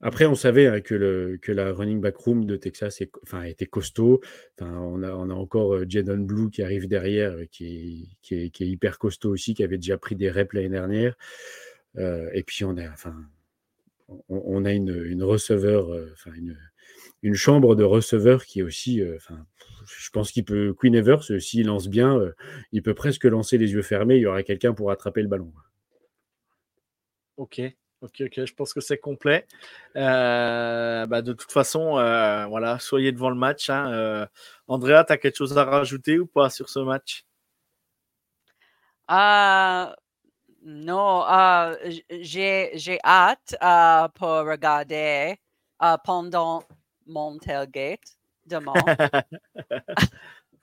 Après, on savait hein, que, le, que la running back room de Texas est, enfin, était costaud. Enfin, on, a, on a encore euh, Jadon Blue qui arrive derrière, euh, qui est, qui, est, qui est, hyper costaud aussi, qui avait déjà pris des reps l'année dernière. Euh, et puis, on a, enfin, on, on a une, une receveur, euh, enfin, une, une chambre de receveurs qui est aussi, enfin, je pense qu'il peut, Queen Evers, s'il lance bien, il peut presque lancer les yeux fermés. Il y aura quelqu'un pour attraper le ballon. Ok. Ok, ok, je pense que c'est complet. Euh, bah de toute façon, euh, voilà, soyez devant le match. Hein. Euh, Andrea, tu as quelque chose à rajouter ou pas sur ce match? Uh, Non, j'ai hâte pour regarder pendant mon tailgate demain.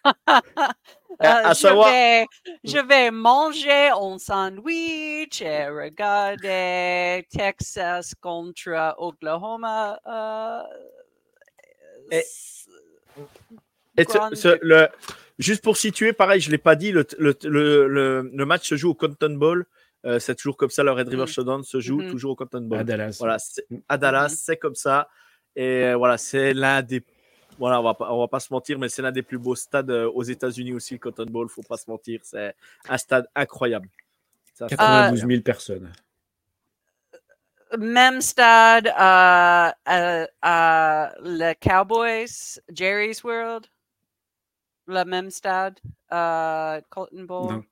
Euh, je, vais, je vais manger un sandwich et regarder Texas contre Oklahoma. Euh, le, juste pour situer, pareil, je ne l'ai pas dit, le, le, le, le, match se joue au Cotton Bowl. Euh, c'est toujours comme ça, le Red River mm. Showdown se joue mm-hmm. toujours au Cotton Bowl. À Dallas. Voilà, à Dallas, mm-hmm. c'est comme ça. Et voilà, c'est l'un des voilà, on va pas, on va pas se mentir, mais c'est l'un des plus beaux stades euh, aux États-Unis aussi, le Cotton Bowl. Faut pas se mentir, c'est un stade incroyable. 92 000 personnes. Même stade à, le Cowboys, Jerry's World. Le même stade, Cotton Bowl. Non,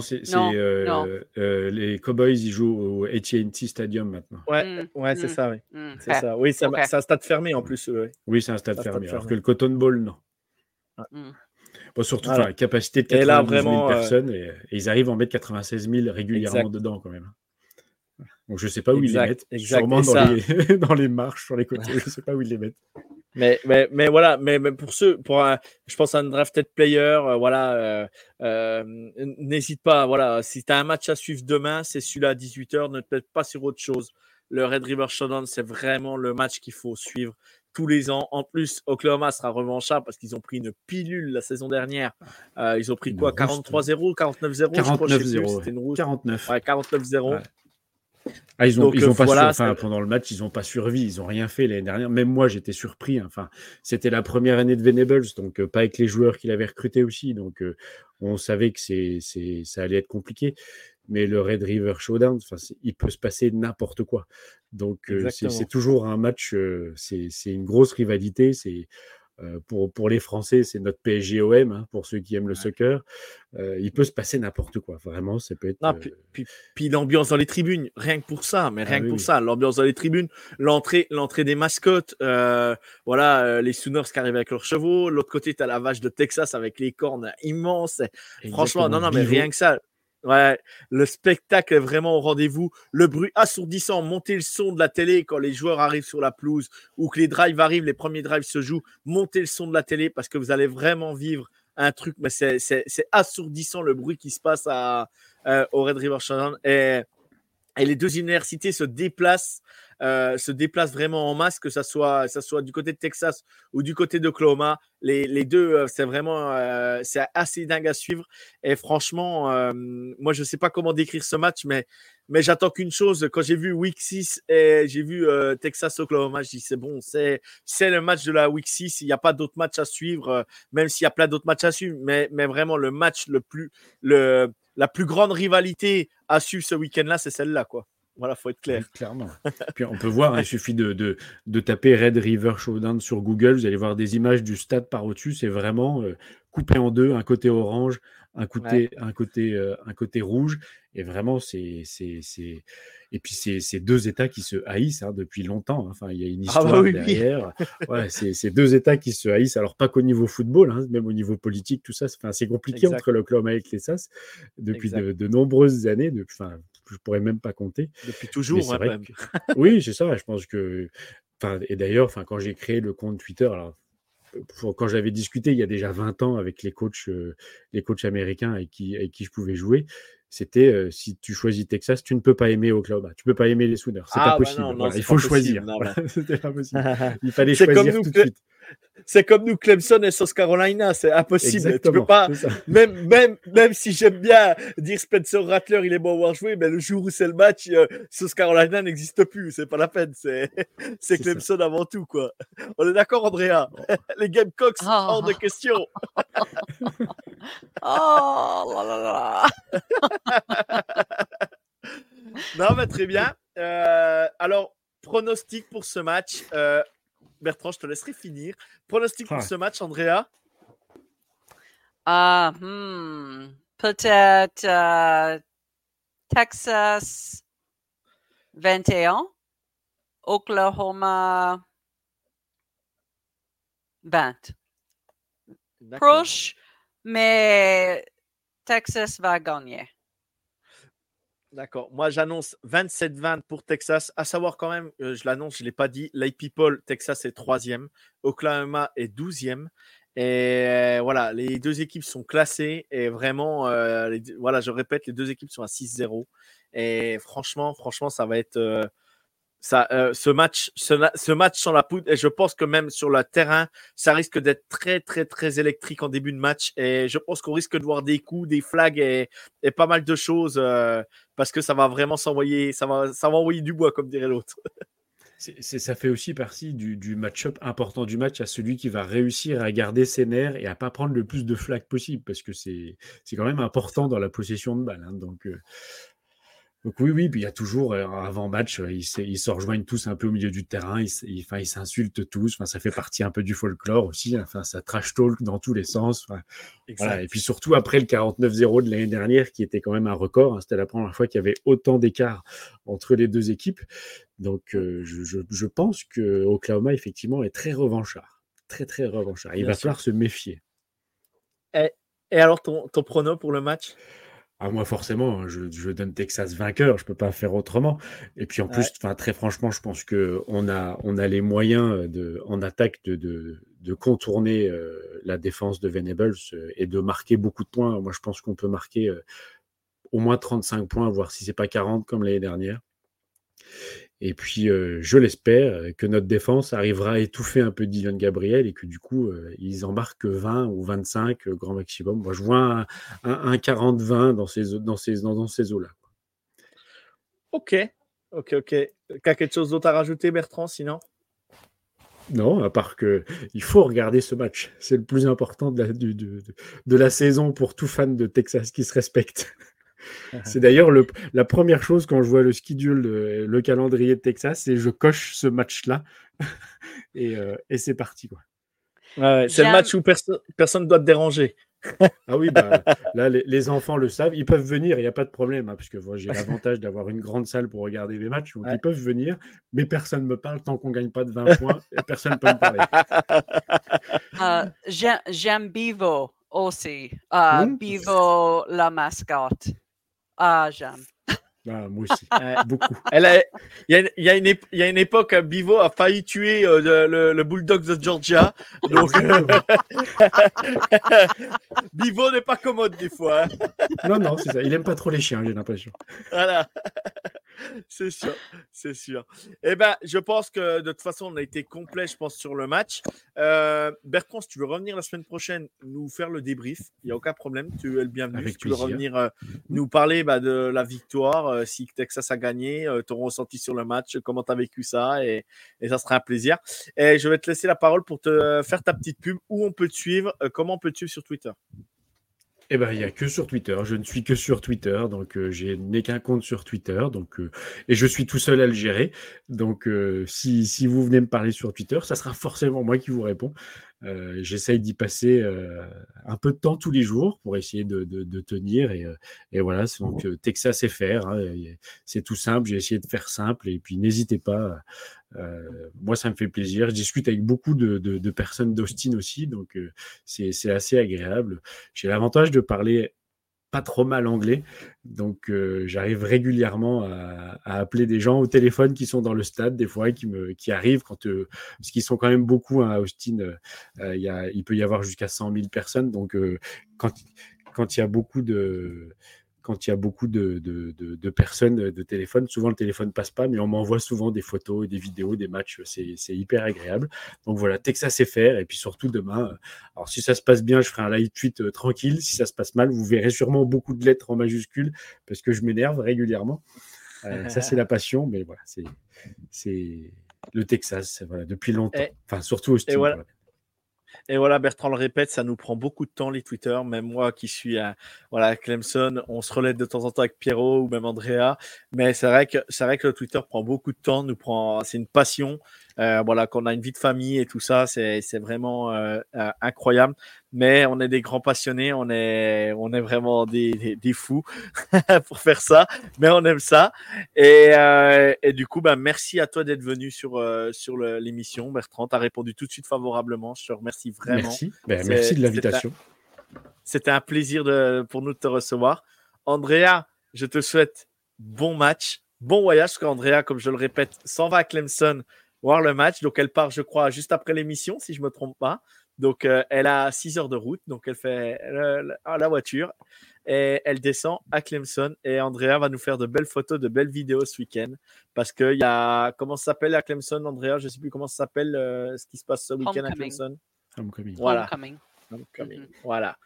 c'est euh, euh, les Cowboys, ils jouent au AT&T Stadium maintenant. Ouais, mmh, ouais c'est mmh, ça, oui. Mmh. c'est ça. Oui, c'est un stade fermé en plus. Oui, c'est un stade, fermé, alors que le Cotton Bowl, non. Bon, surtout, la capacité de 92 000 euh, personnes, et, ils arrivent à en mettre 96 000 régulièrement dedans quand même. Donc je ne sais pas où ils les mettent. Sûrement dans les, dans les, marches sur les côtés. je ne sais pas où ils les mettent. Mais, mais, mais voilà, mais, mais, pour ceux, pour un, je pense à un drafted player, euh, voilà, euh, euh, n'hésite pas, voilà, si tu as un match à suivre demain, c'est celui-là à 18h, ne te mets pas sur autre chose. Le Red River Showdown, c'est vraiment le match qu'il faut suivre tous les ans. En plus, Oklahoma sera revanchable parce qu'ils ont pris une pilule la saison dernière. ils ont pris quoi? 43-0, 49-0 49-0. 49. Ouais, 49-0. Ah, ils ont, ils ont pas pendant le match, ils n'ont pas survécu, ils n'ont rien fait l'année dernière. Même moi, j'étais surpris. Hein. Enfin, c'était la première année de Venables, donc euh, pas avec les joueurs qu'il avait recrutés aussi. Donc, euh, on savait que c'est, c'est, ça allait être compliqué. Mais le Red River Showdown, il peut se passer n'importe quoi. Donc, euh, c'est, toujours un match, c'est, c'est une grosse rivalité. C'est euh, pour, pour les Français, c'est notre PSGOM, hein, pour ceux qui aiment le soccer. Euh, il peut se passer n'importe quoi, vraiment, ça peut être. Euh, puis, puis, l'ambiance dans les tribunes, rien que pour ça, mais ah rien que pour ça, l'ambiance dans les tribunes, l'entrée, l'entrée des mascottes, voilà, les Sooners qui arrivent avec leurs chevaux, l'autre côté, tu as la vache de Texas avec les cornes immenses. Franchement, non, non, mais rien que ça, Ouais, le spectacle est vraiment au rendez-vous. Le bruit assourdissant, monter le son de la télé quand les joueurs arrivent sur la pelouse ou que les drives arrivent, les premiers drives se jouent, montez le son de la télé parce que vous allez vraiment vivre un truc, mais c'est assourdissant le bruit qui se passe à, euh, au Red River. Et, et les deux universités se déplacent euh, se déplacent vraiment en masse, que ça soit, ça soit du côté de Texas ou du côté d'Oklahoma. Les, les deux, euh, c'est vraiment euh, c'est assez dingue à suivre. Et franchement, moi, je ne sais pas comment décrire ce match, mais, mais j'attends qu'une chose. Quand j'ai vu Week 6 et j'ai vu Texas-Oklahoma, je dis c'est bon, c'est, le match de la Week 6. Il n'y a pas d'autres matchs à suivre, même s'il y a plein d'autres matchs à suivre. Mais, mais vraiment, le match le plus, le, la plus grande rivalité à suivre ce week-end-là, c'est celle-là, quoi. Voilà, faut être clair. clairement. Puis on peut voir, hein, il suffit de, de, de, taper Red River Showdown sur Google, vous allez voir des images du stade par au-dessus. C'est vraiment euh, coupé en deux, un côté orange, un côté, un côté, euh, un côté rouge. Et vraiment, c'est. Et puis, c'est deux États qui se haïssent hein, depuis longtemps. Hein. Enfin, il y a une ah bah histoire derrière. ouais, c'est deux États qui se haïssent. Alors, pas qu'au niveau football, hein, même au niveau politique, tout ça. C'est compliqué entre l'Oklahoma et les SAS depuis de, de, nombreuses années. Enfin, je pourrais même pas compter. Depuis toujours, hein, oui, c'est ça. Je pense que. Et d'ailleurs, quand j'ai créé le compte Twitter, alors quand j'avais discuté il y a déjà 20 ans avec les coachs, euh, les coachs américains avec qui, avec qui je pouvais jouer, c'était euh, si tu choisis Texas, tu ne peux pas aimer Oklahoma, tu peux pas aimer les Sooners, c'est pas ah, bah possible. il faut choisir. il fallait choisir tout de suite. C'est comme nous, Clemson et South Carolina, c'est impossible. tu peux pas, même, même, même si j'aime bien dire Spencer Rattler, il est bon à voir jouer, mais le jour où c'est le match, euh, South Carolina n'existe plus. C'est pas la peine. C'est, c'est Clemson avant tout, quoi. On est d'accord, Andrea? Les Gamecocks, oh. hors de question. oh là là là. non, mais très bien. Euh, alors, pronostic pour ce match. Euh, Bertrand, je te laisserai finir. Pronostic pour ce match, Andrea? Ah, hmm. peut-être euh, Texas 21, Oklahoma 20. Proche, mais Texas va gagner. D'accord. Moi, j'annonce 27-20 pour Texas. À savoir quand même, euh, je l'annonce, je ne l'ai pas dit, Light People, Texas est troisième, Oklahoma est douzième. Et voilà, les deux équipes sont classées et vraiment, euh, voilà, je répète, les deux équipes sont à 6-0. Et franchement, franchement, ça va être, euh, ça, euh, ce match, ce, match sans la poudre, et je pense que même sur le terrain, ça risque d'être très, très, très électrique en début de match. Et je pense qu'on risque de voir des coups, des flags et, pas mal de choses euh, parce que ça va vraiment s'envoyer, ça va, ça va envoyer du bois, comme dirait l'autre. ça fait aussi partie du, match-up important du match à celui qui va réussir à garder ses nerfs et à pas prendre le plus de flags possible parce que c'est quand même important dans la possession de balle. Hein. donc, euh, donc oui, oui, puis il y a toujours, euh, avant match, euh, ils, ils, se rejoignent tous un peu au milieu du terrain, ils, enfin, ils s'insultent tous, enfin, ça fait partie un peu du folklore aussi, hein. enfin, ça trash talk dans tous les sens. voilà. Et puis surtout après le 49-0 de l'année dernière, qui était quand même un record, hein. c'était la première fois qu'il y avait autant d'écart entre les deux équipes. Donc euh, je, je, pense que Oklahoma, effectivement, est très revanchard, très, très revanchard. Il va falloir se méfier. Et, et alors, ton, ton prono pour le match? Ah, moi, forcément, hein, je, donne Texas vainqueur, je ne peux pas faire autrement. Et puis en plus, très franchement, je pense qu'on a, on a les moyens de, en attaque de, de, contourner euh, la défense de Venables euh, et de marquer beaucoup de points. Moi, je pense qu'on peut marquer euh, au moins 35 points, voire si ce n'est pas 40 comme l'année dernière. Et puis, euh, je l'espère, euh, que notre défense arrivera à étouffer un peu Dylan Gabriel et que du coup, euh, ils embarquent 20 ou 25 grand maximum. Moi, je vois un, 40-20 dans ces, dans ces, dans, ces eaux-là. Ok, ok, ok. T'as quelque chose d'autre à rajouter, Bertrand, sinon? Non, à part que il faut regarder ce match. C'est le plus important de la, de, de la saison pour tout fan de Texas qui se respecte. C'est d'ailleurs la première chose quand je vois le schedule, le, calendrier de Texas, c'est je coche ce match-là euh, et, c'est parti. Quoi. c'est le match où personne ne doit te déranger. ah oui, bah, là, les, enfants le savent. Ils peuvent venir, il n'y a pas de problème, hein, parce que j'ai l'avantage d'avoir une grande salle pour regarder les matchs. Ils peuvent venir, mais personne ne me parle tant qu'on ne gagne pas de 20 points. Et personne ne peut me parler. Euh, j'aime Bivo aussi. Uh, Bivo, la mascotte. Ah, j'aime. Ah, moi aussi, beaucoup. Il y, y, a une époque, Bivo a failli tuer euh, le, le, Bulldog de Georgia. Donc, Bivo n'est pas commode des fois. Hein. Non, non, c'est ça. Il aime pas trop les chiens, j'ai l'impression. Voilà. C'est sûr, c'est sûr. Eh ben, je pense que de toute façon, on a été complet, je pense, sur le match. Euh, Bertrand, si tu veux revenir la semaine prochaine, nous faire le débrief, il n'y a aucun problème. Tu es le bienvenu. si tu veux revenir euh, nous parler bah, de la victoire, euh, si Texas a gagné, ton ressenti sur le match, comment tu as vécu ça, et, et, ça sera un plaisir. Et je vais te laisser la parole pour te faire ta petite pub. Où on peut te suivre Comment on peut te suivre sur Twitter? Eh ben, il n'y a que sur Twitter. Je ne suis que sur Twitter, donc euh, je n'ai qu'un compte sur Twitter, donc euh, et je suis tout seul à le gérer. Donc, euh, si, si vous venez me parler sur Twitter, ça sera forcément moi qui vous réponds. Euh, j'essaye d'y passer euh, un peu de temps tous les jours pour essayer de, tenir. Et, euh, et, voilà, donc Texas FR, hein, c'est tout simple. J'ai essayé de faire simple. Et puis n'hésitez pas. Moi, ça me fait plaisir. Je discute avec beaucoup de, personnes d'Austin aussi. Donc c'est assez agréable. J'ai l'avantage de parler pas trop mal anglais. Donc, euh, j'arrive régulièrement à, appeler des gens au téléphone qui sont dans le stade, des fois, qui, me, qui arrivent, quand, euh, parce qu'ils sont quand même beaucoup hein, à Austin. Euh, il peut y avoir jusqu'à 100 000 personnes. Donc, quand, quand il y a beaucoup de quand il y a beaucoup de, de, personnes de téléphone. Souvent, le téléphone passe pas, mais on m'envoie souvent des photos, des vidéos, des matchs. C'est hyper agréable. Donc voilà, Texas FR. Et puis surtout demain, alors si ça se passe bien, je ferai un live tweet tranquille. Si ça se passe mal, vous verrez sûrement beaucoup de lettres en majuscules parce que je m'énerve régulièrement. ça, c'est la passion, mais voilà, c'est le Texas, voilà, depuis longtemps. enfin, surtout au Steam. Et voilà, Bertrand le répète, ça nous prend beaucoup de temps les Twitter. Même moi qui suis à voilà, Clemson, on se relève de temps en temps avec Pierrot ou même Andrea. Mais c'est vrai que c'est vrai que le Twitter prend beaucoup de temps, nous prend, c'est une passion. Euh, voilà, qu'on a une vie de famille et tout ça, c'est vraiment euh, euh, incroyable. Mais on est des grands passionnés, on est, on est vraiment des, des, fous pour faire ça, mais on aime ça. Et, et du coup, ben, merci à toi d'être venu sur, sur l'émission, Bertrand. Tu as répondu tout de suite favorablement. Je te remercie vraiment. Merci, ben, merci de l'invitation. C'était un, plaisir de, pour nous de te recevoir. Andrea, je te souhaite bon match, bon voyage, parce qu'Andrea, comme je le répète, s'en va à Clemson voir le match. Donc, elle part, je crois, juste après l'émission, si je ne me trompe pas. Donc, euh, elle a 6 heures de route. Donc, elle fait la voiture et elle descend à Clemson. Et Andrea va nous faire de belles photos, de belles vidéos ce week-end. Parce qu'il y a. Comment ça s'appelle à Clemson, Andrea? Je ne sais plus comment ça s'appelle euh, ce qui se passe ce week-end à Clemson. Homecoming. Voilà. Homecoming. Mm-hmm. Voilà.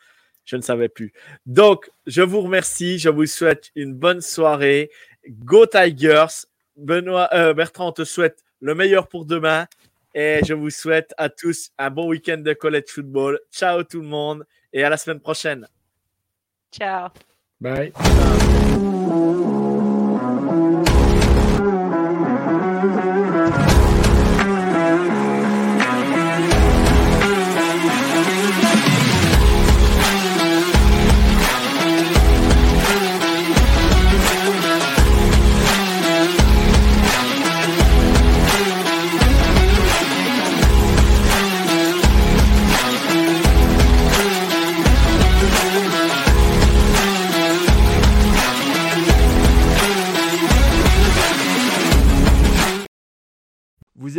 Je ne savais plus. Donc, je vous remercie. Je vous souhaite une bonne soirée. Go Tigers. Benoît, euh, Bertrand, on te souhaite le meilleur pour demain. Et je vous souhaite à tous un bon week-end de college football. Ciao tout le monde et à la semaine prochaine. Ciao. Bye.